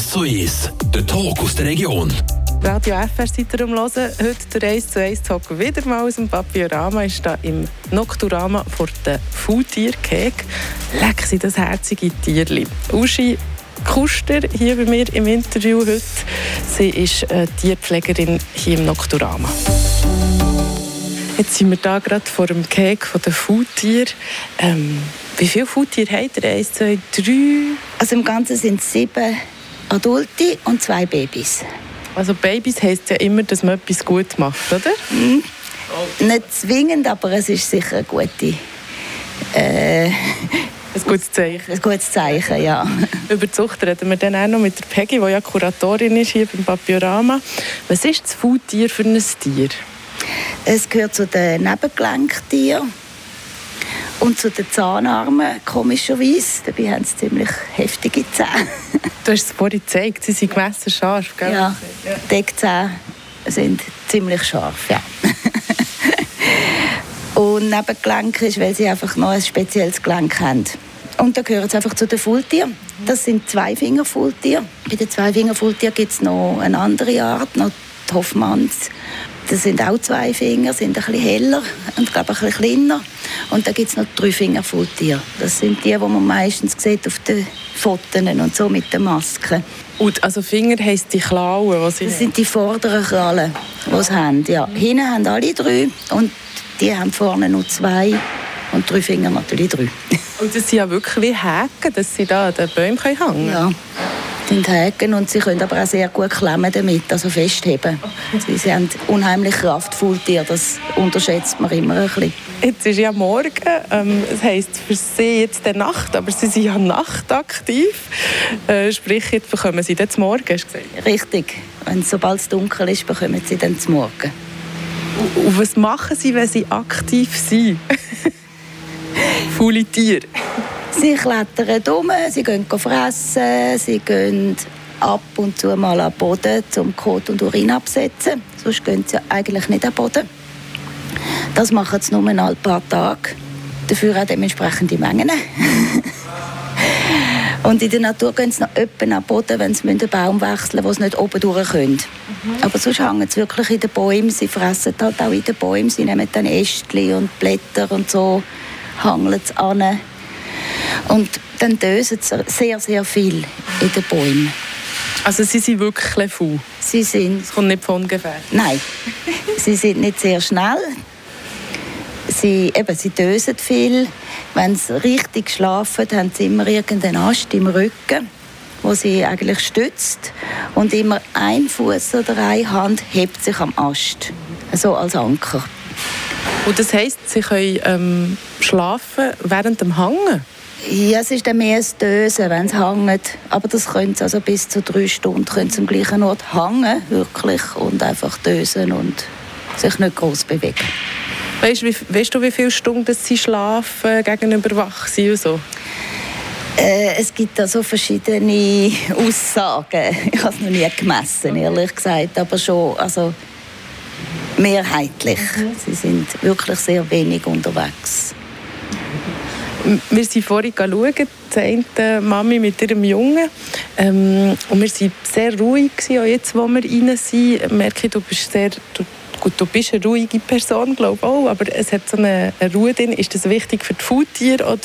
1 zu 1, der Talk aus der Region. Radio FR seid ihr umhören. Heute der 1 zu 1 Talk wieder mal aus dem Papierama. ist da im Nocturama vor den Foodtier-Keg. Leck sie das herzige Tierli. Uschi Kuster hier bei mir im Interview heute. Sie ist äh, Tierpflegerin hier im Nocturama. Jetzt sind wir da gerade vor dem Keg von den Foodtier. Ähm, wie viele Foodtiere habt ihr? Eins, zwei, drei? Also im Ganzen sind es sieben Adulte und zwei Babys. Also Babys heisst ja immer, dass man etwas gut macht, oder? Mhm. Nicht zwingend, aber es ist sicher eine gute... Äh, ein gutes Zeichen. Ein gutes Zeichen, ja. Über die Zucht reden wir dann auch noch mit der Peggy, die ja Kuratorin ist hier beim Papiorama. Was ist das Foodtier für ein Tier? Es gehört zu den Nebengelenktieren und zu den Zahnarmen, komischerweise. Dabei haben sie ziemlich heftige Zähne. Du hast es vorhin gezeigt, sie sind gemessen scharf, gell? Ja, die Eckzähne sind ziemlich scharf, ja. und Nebengelenk ist, weil sie einfach noch ein spezielles Gelenk haben. Und da gehören sie einfach zu den Fulltieren. Das sind Zweifingerfulltiere. Bei den Zweifingerfulltieren gibt es noch eine andere Art, noch die Hoffmanns. Das sind auch zwei Finger, sind ein bisschen heller und glaube ein bisschen kleiner. Und dann gibt es noch drei Fingerfulltiere. Das sind die, die man meistens sieht auf den Fotos und so mit den Masken. Und also Finger heisst die Klauen, was sie Das sind die vorderen Krallen, die sie haben. Ja. Hinten haben alle drei und die haben vorne nur zwei und drei Finger natürlich drei. Und das sind ja wirklich wie Häken, dass sie da an den Bäumen hängen können? Ja sind Häken und sie können aber auch sehr gut klemmen damit, also festheben. Sie, haben unheimlich kraftvoll Tiere, das unterschätzt man immer ein bisschen. Jetzt ist ja morgen, ähm, das heisst für sie jetzt der Nacht, aber sie sind ja nachtaktiv. Äh, sprich, jetzt bekommen sie dann zum Morgen, hast du gesagt? Richtig, Wenn, sobald es dunkel ist, bekommen sie dann zum Morgen. Und, und was machen sie, wenn sie aktiv sind? Faule Tiere. Sie klettern um, sie gehen fressen, sie gehen ab und zu mal am Boden zum Kot und Urin absetzen. Sonst gehen sie eigentlich nicht am Boden. Das machen sie nur ein paar Tage. Dafür auch dementsprechende Mengen. und in der Natur gehen sie noch öppen am Boden, wenn sie einen Baum wechseln müssen, wo sie nicht oben durch können. Mhm. Aber sonst hängen sie wirklich in den Bäumen. Sie fressen halt auch in den Bäumen. Sie nehmen dann Ästchen und Blätter und so, hangeln sie an. Und dann dösen sie sehr, sehr viel in den Bäumen. Also sie sind wirklich faul? Sie sind... Es kommt nicht von ungefähr? Nein. sie sind nicht sehr schnell. Sie, eben, sie dösen viel. Wenn sie richtig schlafen, haben sie immer irgendeinen Ast im Rücken, wo sie eigentlich stützt. Und immer ein Fuß oder eine Hand hebt sich am Ast. So als Anker. Und das heisst, sie können ähm, schlafen während dem Hangen? Ja, es ist dann mehr das Dösen, wenn es hängt. Aber das können sie also bis zu drei Stunden können am gleichen Ort hängen, wirklich, und einfach dösen und sich nicht groß bewegen. Weißt, wie, weißt du, wie viele Stunden sie schlafen gegenüber wach sind und so? Äh, es gibt also verschiedene Aussagen. Ich habe es noch nie gemessen, ehrlich gesagt, aber schon also mehrheitlich. Mhm. Sie sind wirklich sehr wenig unterwegs. Wir sind vorhin schauen, die eine Mami mit ihrem Jungen. Ähm, und wir waren sehr ruhig, auch jetzt, wo wir rein sind. Ich merke, du bist sehr... Du, gut, du bist eine ruhige Person, glaube ich auch, aber es hat so eine, eine Ruhe drin. Ist das wichtig für die Foodtiere oder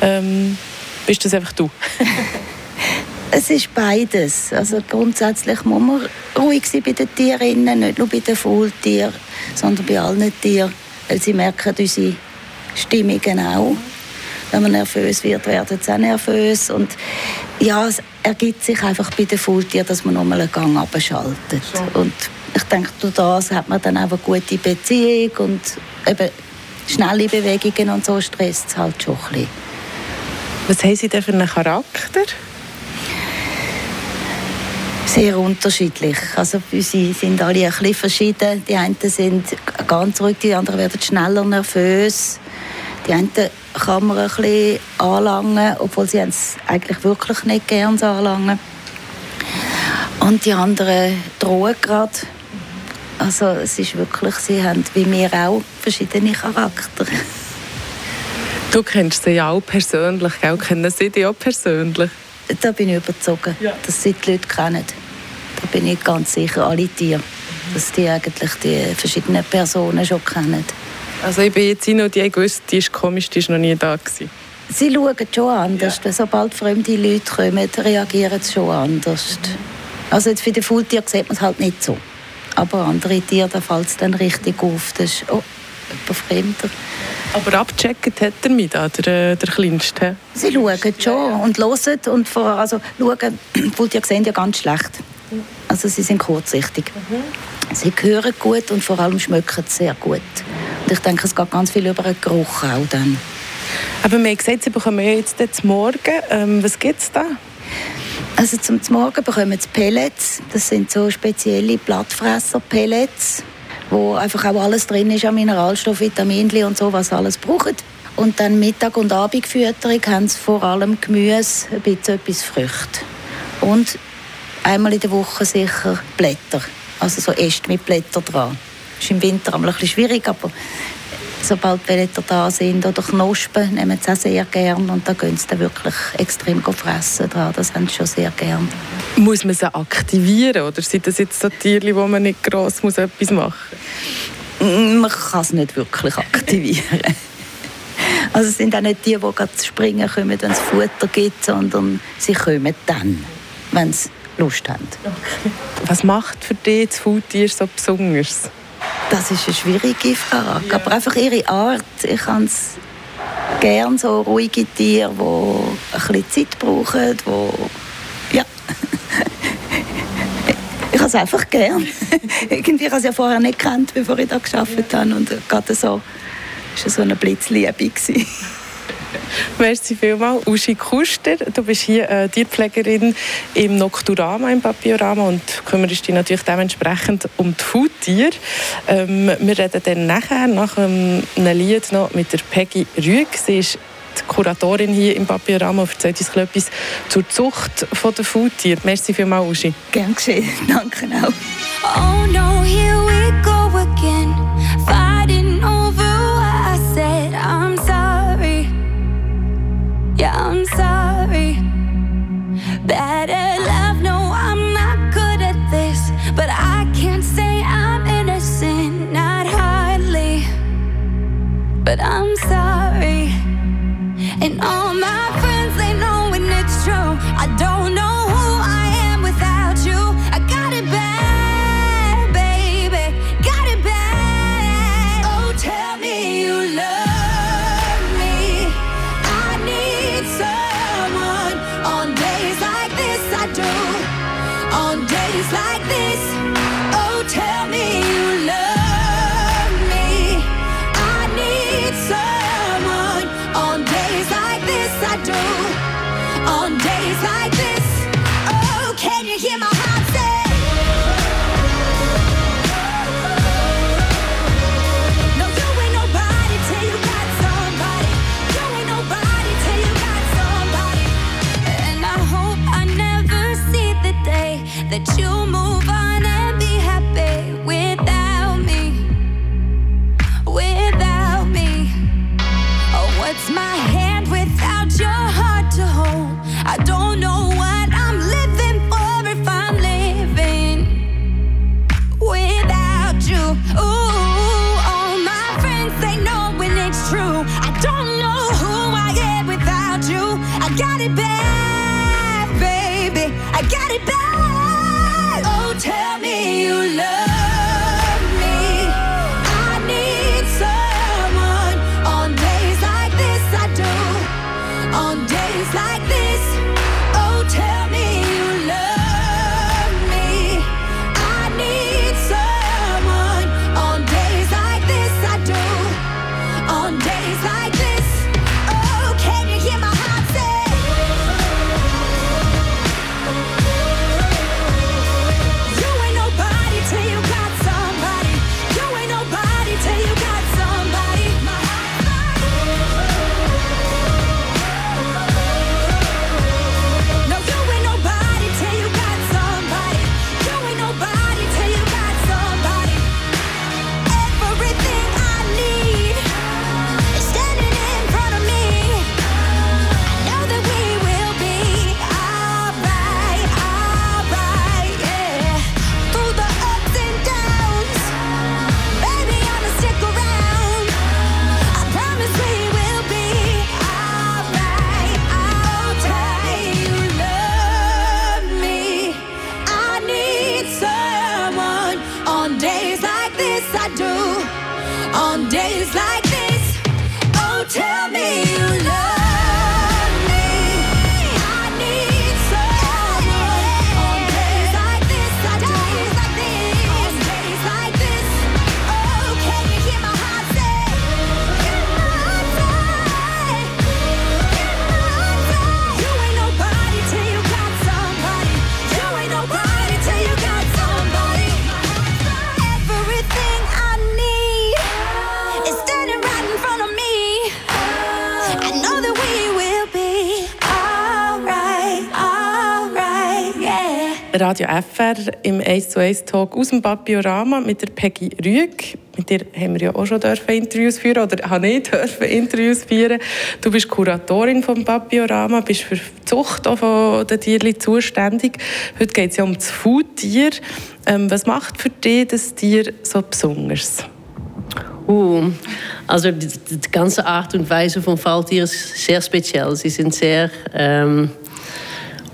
ähm, bist das einfach du? es ist beides. Also grundsätzlich muss man ruhig sein bei den Tieren, nicht nur bei den Faultieren, sondern bei allen Tieren, sie merken unsere Stimmungen auch wenn man nervös wird, werden sie auch nervös. Und ja, es ergibt sich einfach bei den Faultieren, dass man nochmal einen Gang abschaltet. Und ich denke, durch das hat man dann auch eine gute Beziehung und eben schnelle Bewegungen und so stresst es halt schon ein bisschen. Was haben Sie denn für einen Charakter? Sehr unterschiedlich. Also sie sind alle ein bisschen verschieden. Die einen sind ganz ruhig, die anderen werden schneller nervös. Die einen kann man ein bisschen anlangen, obwohl sie es eigentlich wirklich nicht gerne anlangen. Und die anderen drohen gerade. Also es ist wirklich, sie haben wie wir auch verschiedene Charaktere. Du kennst sie ja auch persönlich, gell? kennen sie dich auch persönlich? Da bin ich überzogen, ja. dass sie die Leute kennen. Da bin ich ganz sicher, alle Tiere, dass die eigentlich die verschiedenen Personen schon kennen. Also ich bin jetzt noch die gewusst, die ist komisch, die ist noch nie da gewesen. Sie schauen schon anders. Ja. Sobald fremde Leute kommen, reagieren sie schon anders. Also jetzt für die Faultiere sieht man es halt nicht so. Aber andere Tiere, da fällt es dann richtig auf. Das ist, oh, jemand Fremder. Aber abgecheckt hat er mich da, der, äh, der Kleinste? Sie schauen schon und hören. Und vor, also schauen, Faultiere sehen ja ganz schlecht. Also sie sind kurzsichtig. Mhm. Sie hören gut und vor allem schmecken sehr gut. Ich denke, es geht ganz viel über den Geruch auch dann. Aber wir haben gesagt, Sie bekommen jetzt zum Morgen. Ähm, was gibt es da? Also zum Morgen bekommen Sie Pellets. Das sind so spezielle Blattfresser-Pellets, wo einfach auch alles drin ist an Mineralstoff, Vitaminen und so, was alles braucht. Und dann Mittag- und Abendfütterung haben sie vor allem Gemüse, ein bisschen etwas Früchte. Und einmal in der Woche sicher Blätter, also so Äste mit Blättern dran. Ist im Winter ein bisschen schwierig, aber sobald Blätter da sind oder Knospen, nehmen sie auch sehr gern und da gehen sie dann wirklich extrem fressen dran. Das haben sie schon sehr gern. Muss man sie aktivieren oder sind das jetzt so Tiere, wo man nicht gross muss etwas machen muss? Man kann es nicht wirklich aktivieren. Also es sind auch nicht die, die gerade springen kommen, wenn es Futter gibt, sondern sie kommen dann, wenn sie Lust haben. Okay. Was macht für dich das Faultier so besonders? Das ist eine schwierige Frage. Ja. Aber einfach ihre Art. Ich habe es gerne so ruhige Tiere, die ein bisschen Zeit brauchen, die ja. ich habe es einfach gern. Irgendwie habe ich es ja vorher nicht gekannt, bevor ich da geschafft habe und gerade so war so eine Blitzliebe. Merci vielmals. Uschi Kuster, du bist hier äh, Tierpflegerin im Nocturama, im Papiorama und kümmerst dich natürlich dementsprechend um die Foodtiere. Ähm, wir reden dann nachher, nach einem Lied noch mit der Peggy Rüeg. Sie ist die Kuratorin hier im Papiorama und erzählt uns etwas zur Zucht der Foodtiere. Merci vielmals, Uschi. Gern geschehen. Danke auch. Oh no, here we But I'm sorry. And all my friends, they know when it's true. I don't know Radio FR im 1 zu 1 Talk aus dem Papiorama mit der Peggy Rüeg. Mit dir haben wir ja auch schon dürfen Interviews führen oder habe ich dürfen Interviews führen. Du bist Kuratorin vom Papiorama, bist für die Zucht auch von den Tieren zuständig. Heute geht es ja um das Foodtier. Ähm, was macht für dich das Tier so besonders? Uh, also die, die ganze Art und Weise von Falltieren ist sehr speziell. Sie sind sehr ähm,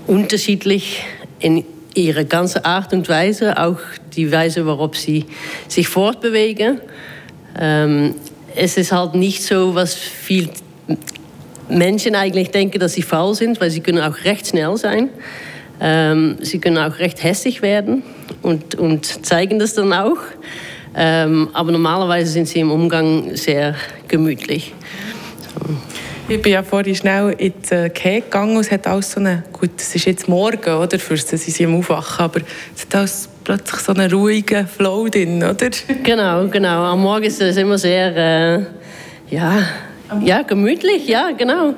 unterschiedlich in ihrer ganzen Art und Weise, auch die Weise, worauf sie sich fortbewegen. Ähm, es ist halt nicht so, was viel Menschen eigentlich denken, dass sie faul sind, weil sie können auch recht schnell sein. Ähm, sie können auch recht hässlich werden und, und zeigen das dann auch. Ähm, aber normalerweise sind sie im Umgang sehr gemütlich. Ich bin ja vorhin schnell in die äh, Käse gegangen und es hat alles so eine, gut, es ist jetzt morgen, oder, für sie sind Aufwachen, aber es hat alles plötzlich so einen ruhigen Flow drin, oder? Genau, genau. Am Morgen ist es immer sehr, äh, ja, ja, gemütlich, ja, genau.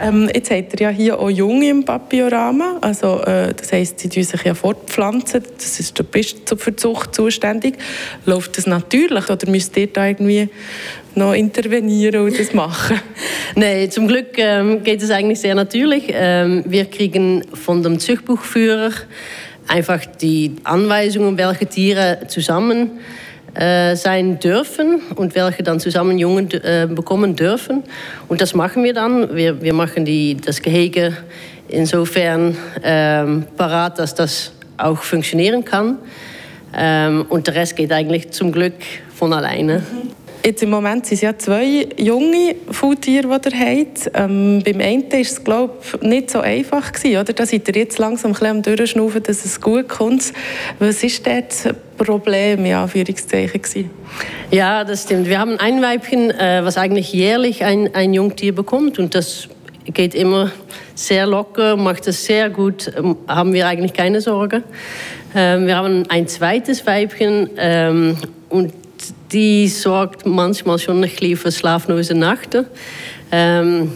Ähm, jetzt habt ihr ja hier auch Junge im Papiorama, also äh, das heisst, sie sich ja fortpflanzen, das ist, du bist für die Zucht zuständig. Läuft das natürlich oder müsst ihr da irgendwie noch intervenieren und das machen? Nee, zum Glück ähm, geht es eigentlich sehr natürlich. Ähm, wir kriegen von dem Zuchtbuchführer einfach die Anweisungen, welche Tiere zusammen äh, sein dürfen und welche dann zusammen Jungen äh, bekommen dürfen. Und das machen wir dann. Wir, wir machen die, das Gehege insofern ähm, parat, dass das auch funktionieren kann. Ähm, und der Rest geht eigentlich zum Glück von alleine. Jetzt im Moment sind es ja zwei junge Faultiere, die ihr habt. Ähm, beim einen war es, glaube ich, nicht so einfach. Gewesen, oder? Da seid ihr jetzt langsam am Durchschnaufen, dass es gut kommt. Was ist dort das Problem, in Anführungszeichen, gewesen? Ja, das stimmt. Wir haben ein Weibchen, äh, was eigentlich jährlich ein, ein Jungtier bekommt. Und das geht immer sehr locker, macht es sehr gut, ähm, haben wir eigentlich keine Sorge. Ähm, wir haben ein zweites Weibchen ähm, und die sorgt manchmal schon ein bisschen für schlaflose Nächte. Ähm,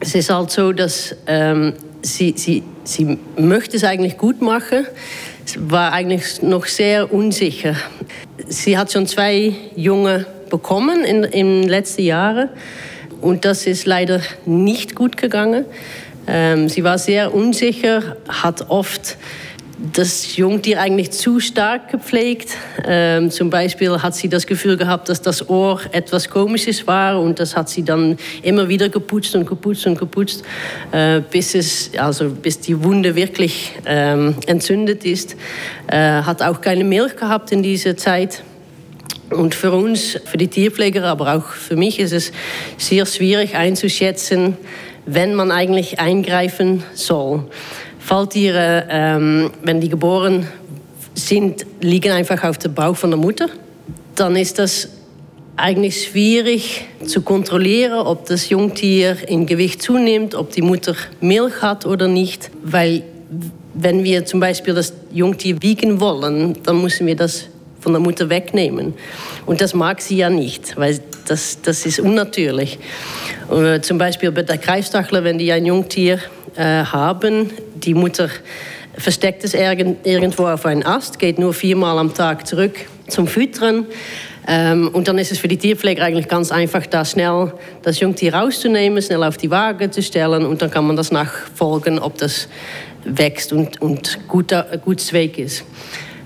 es ist halt so, dass ähm, sie, sie, sie möchte es eigentlich gut machen. War eigentlich noch sehr unsicher. Sie hat schon zwei Junge bekommen in, in den letzten Jahren und das ist leider nicht gut gegangen. Ähm, sie war sehr unsicher, hat oft das Jungtier eigentlich zu stark gepflegt. Ähm, zum Beispiel hat sie das Gefühl gehabt, dass das Ohr etwas Komisches war und das hat sie dann immer wieder geputzt und geputzt und geputzt, äh, bis, es, also bis die Wunde wirklich ähm, entzündet ist. Äh, hat auch keine Milch gehabt in dieser Zeit. Und für uns, für die Tierpfleger, aber auch für mich ist es sehr schwierig einzuschätzen, wenn man eigentlich eingreifen soll. Falltiere, ähm, wenn die geboren sind, liegen einfach auf dem Bauch von der Mutter. Dann ist das eigentlich schwierig zu kontrollieren, ob das Jungtier in Gewicht zunimmt, ob die Mutter Milch hat oder nicht. Weil wenn wir zum Beispiel das Jungtier wiegen wollen, dann müssen wir das von der Mutter wegnehmen. Und das mag sie ja nicht, weil das, das ist unnatürlich. Äh, zum Beispiel bei der Greifstachler, wenn die ein Jungtier haben, die Mutter versteckt es irgendwo auf einen Ast, geht nur viermal am Tag zurück zum Füttern. Ähm, und dann ist es für die Tierpfleger eigentlich ganz einfach, da schnell das Jungtier rauszunehmen, schnell auf die Waage zu stellen und dann kann man das nachfolgen, ob das wächst und, und gut, gut Weg ist.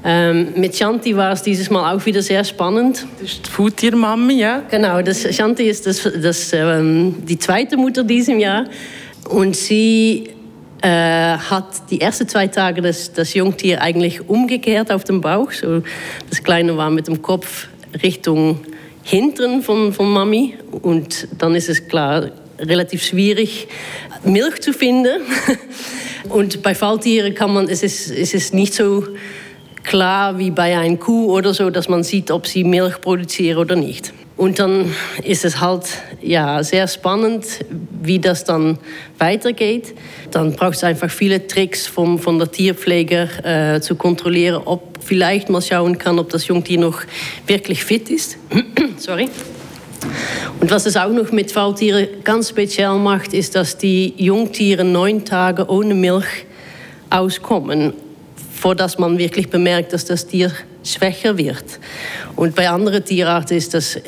Ähm, mit Shanti war es dieses Mal auch wieder sehr spannend. Das ist die Futtiermami, ja? Genau, das, Shanti ist das, das, ähm, die zweite Mutter diesem Jahr. Und sie äh, hat die ersten zwei Tage das, das Jungtier eigentlich umgekehrt auf dem Bauch. So, das Kleine war mit dem Kopf Richtung Hintern von, von Mami. Und dann ist es klar relativ schwierig, Milch zu finden. Und bei Falltieren kann man, es ist, es ist nicht so klar wie bei einer Kuh oder so, dass man sieht, ob sie Milch produzieren oder nicht. Und dann ist es halt ja, sehr spannend, wie das dann weitergeht. Dann braucht es einfach viele Tricks vom, von der Tierpfleger äh, zu kontrollieren, ob vielleicht mal schauen kann, ob das Jungtier noch wirklich fit ist. Sorry. Und was es auch noch mit Faultieren ganz speziell macht, ist, dass die Jungtiere neun Tage ohne Milch auskommen, vor dass man wirklich bemerkt, dass das Tier schwächer wird. Und bei anderen Tierarten ist das,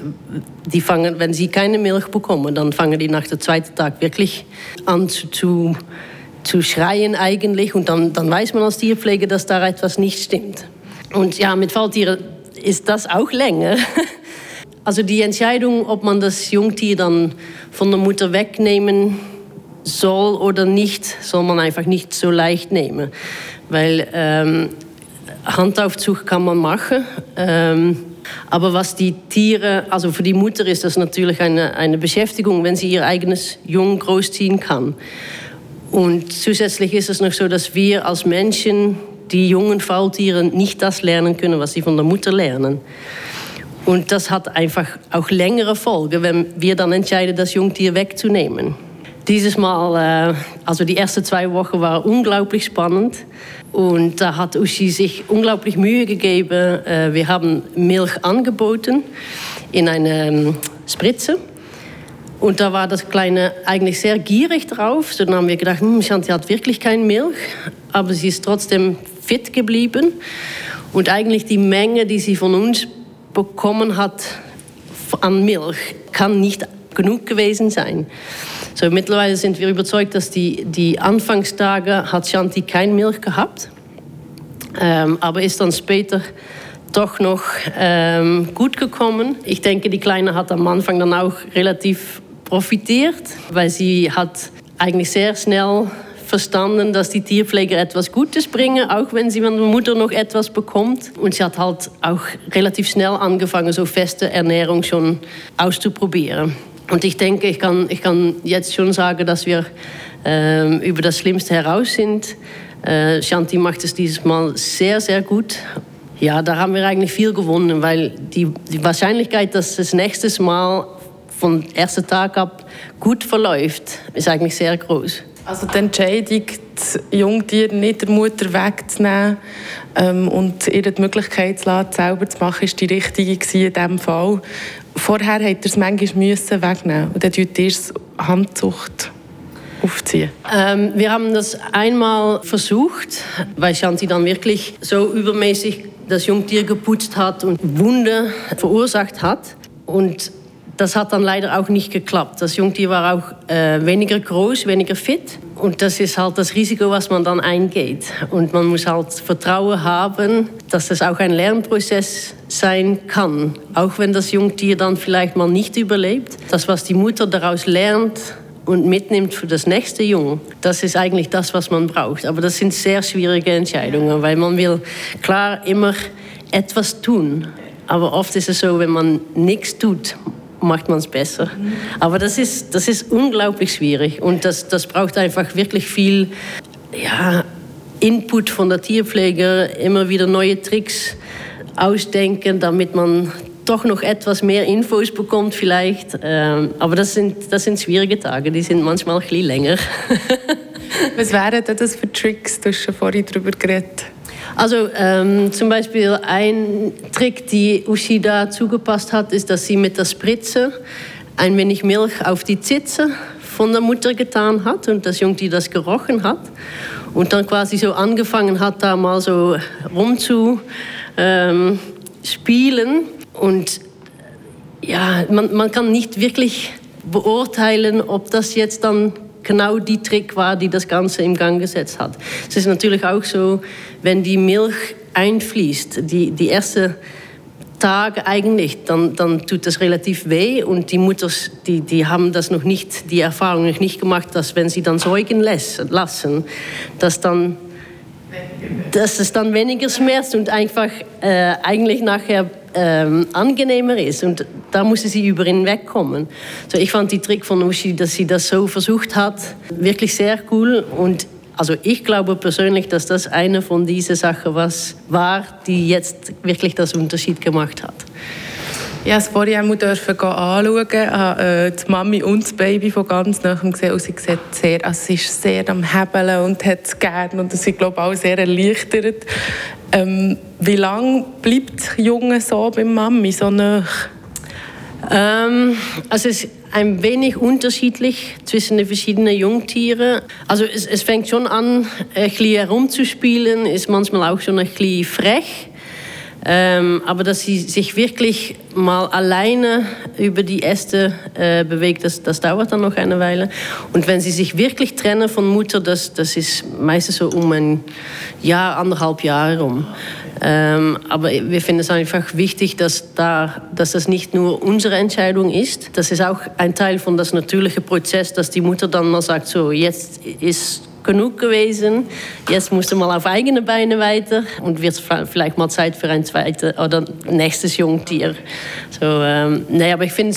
die fangen, wenn sie keine Milch bekommen, dann fangen die nach dem zweiten Tag wirklich an zu, zu, zu schreien eigentlich. Und dann, dann weiß man als Tierpfleger, dass da etwas nicht stimmt. Und ja, mit Falltieren ist das auch länger. Also die Entscheidung, ob man das Jungtier dann von der Mutter wegnehmen soll oder nicht, soll man einfach nicht so leicht nehmen. Weil ähm, Handaufzug kann man machen. Ähm, aber was die Tiere, also für die Mutter ist das natürlich eine, eine Beschäftigung, wenn sie ihr eigenes Jung großziehen kann. Und zusätzlich ist es noch so, dass wir als Menschen die jungen Faultiere nicht das lernen können, was sie von der Mutter lernen. Und das hat einfach auch längere Folgen, wenn wir dann entscheiden, das Jungtier wegzunehmen. Dieses Mal, äh, also die ersten zwei Wochen waren unglaublich spannend. Und da hat Uschi sich unglaublich Mühe gegeben. Äh, wir haben Milch angeboten in eine ähm, Spritze. Und da war das Kleine eigentlich sehr gierig drauf. Dann haben wir gedacht, hm, Shanti hat wirklich keine Milch. Aber sie ist trotzdem fit geblieben. Und eigentlich die Menge, die sie von uns bekommen hat an Milch, kann nicht genug gewesen sein. So, mittlerweile sind wir überzeugt, dass die, die Anfangstage hat Shanti kein Milch gehabt, ähm, aber ist dann später doch noch ähm, gut gekommen. Ich denke, die Kleine hat am Anfang dann auch relativ profitiert, weil sie hat eigentlich sehr schnell verstanden, dass die Tierpfleger etwas Gutes bringen, auch wenn sie von der Mutter noch etwas bekommt. Und sie hat halt auch relativ schnell angefangen, so feste Ernährung schon auszuprobieren. Und ich denke, ich kann, ich kann jetzt schon sagen, dass wir äh, über das Schlimmste heraus sind. Äh, Shanti macht es dieses Mal sehr, sehr gut. Ja, da haben wir eigentlich viel gewonnen, weil die, die Wahrscheinlichkeit, dass das nächste Mal vom ersten Tag ab gut verläuft, ist eigentlich sehr groß. Also die Entscheidung, das Jungtier nicht der Mutter wegzunehmen ähm, und ihr die Möglichkeit zu lassen, selber zu machen, ist die richtige in diesem Fall. Vorher hat er es manchmal müssen wegnehmen und dann tut Handzucht aufziehen. Ähm, wir haben das einmal versucht, weil Shanti dann wirklich so übermäßig das Jungtier geputzt hat und Wunde verursacht hat. Und das hat dann leider auch nicht geklappt. Das Jungtier war auch äh, weniger groß, weniger fit. Und das ist halt das Risiko, was man dann eingeht. Und man muss halt Vertrauen haben, dass das auch ein Lernprozess sein kann. Auch wenn das Jungtier dann vielleicht mal nicht überlebt. Das, was die Mutter daraus lernt, und mitnimmt für das nächste Jung, das ist eigentlich das, was man braucht. Aber das sind sehr schwierige Entscheidungen, weil man will klar immer etwas tun. Aber oft ist es so, wenn man nichts tut, macht man es besser. Aber das ist, das ist unglaublich schwierig und das, das braucht einfach wirklich viel ja, Input von der Tierpfleger, immer wieder neue Tricks ausdenken, damit man doch noch etwas mehr Infos bekommt vielleicht. Ähm, aber das sind, das sind schwierige Tage, die sind manchmal ein bisschen länger. Was wären das für Tricks? Du hast schon vorhin darüber geredet. Also ähm, zum Beispiel ein Trick, die Ushida zugepasst hat, ist, dass sie mit der Spritze ein wenig Milch auf die Zitze von der Mutter getan hat und das Jungtier das gerochen hat und dann quasi so angefangen hat, da mal so rumzuspielen. Ähm, und ja, man, man kann nicht wirklich beurteilen, ob das jetzt dann genau die Trick war, die das Ganze im Gang gesetzt hat. Es ist natürlich auch so, wenn die Milch einfließt, die, die erste Tage eigentlich, dann, dann tut das relativ weh und die Mutter, die, die haben das noch nicht, die Erfahrung noch nicht gemacht, dass wenn sie dann säugen lassen, dass dann dass es dann weniger schmerzt und einfach äh, eigentlich nachher ähm, angenehmer ist. Und da musste sie über ihn wegkommen. So, ich fand die Trick von Uschi, dass sie das so versucht hat, wirklich sehr cool. Und also ich glaube persönlich, dass das eine von diesen Sachen was war, die jetzt wirklich das Unterschied gemacht hat. Ja, das vorhin auch anschauen. Ich habe äh, die Mami und das Baby von ganz nahem gesehen und sie sieht sehr, also sie ist sehr am Hebeln und hat es gerne und sie glaube auch sehr erleichtert. Ähm, wie lange bleibt Junge so bei Mami, so nah? Ähm, also es ist ein wenig unterschiedlich zwischen den verschiedenen Jungtieren. Also es, es fängt schon an, ein bisschen herumzuspielen, ist manchmal auch schon ein bisschen frech. Ähm, aber dass sie sich wirklich mal alleine über die Äste äh, bewegt, das, das dauert dann noch eine Weile. Und wenn sie sich wirklich trennen von Mutter, das, das ist meistens so um ein Jahr, anderthalb Jahre rum. Ähm, aber wir finden es einfach wichtig, dass, da, dass das nicht nur unsere Entscheidung ist. Das ist auch ein Teil von das natürliche Prozess, dass die Mutter dann mal sagt, so jetzt ist genug gewesen. Jetzt musst du mal auf eigene Beine weiter und wird vielleicht mal Zeit für ein zweites oder nächstes Jungtier. So, ähm, nee, aber ich finde,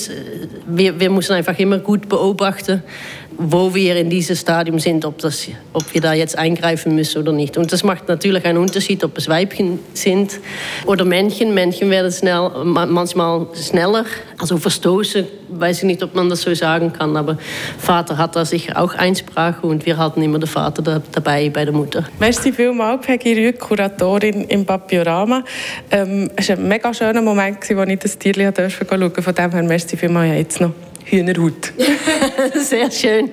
wir, wir müssen einfach immer gut beobachten, wo wir in diesem Stadium sind, ob, das, ob wir da jetzt eingreifen müssen oder nicht. Und das macht natürlich einen Unterschied, ob es Weibchen sind oder Männchen. Männchen werden schnell, manchmal schneller. Also verstoßen, weiß ich nicht, ob man das so sagen kann, aber Vater hat da sicher auch Einsprache und wir halten immer den Vater da, dabei bei der Mutter. Merci vielmals, Peggy Rück, Kuratorin im Papiorama. Ähm, es war ein mega schöner Moment, als ich das Tier schauen durfte. Von dem merci vielmals jetzt noch. Hühnerhaut. Sehr schön.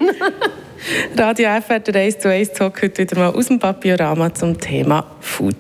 Radio FR, der 1 zu 1 Talk heute wieder mal aus dem Papiorama zum Thema Food.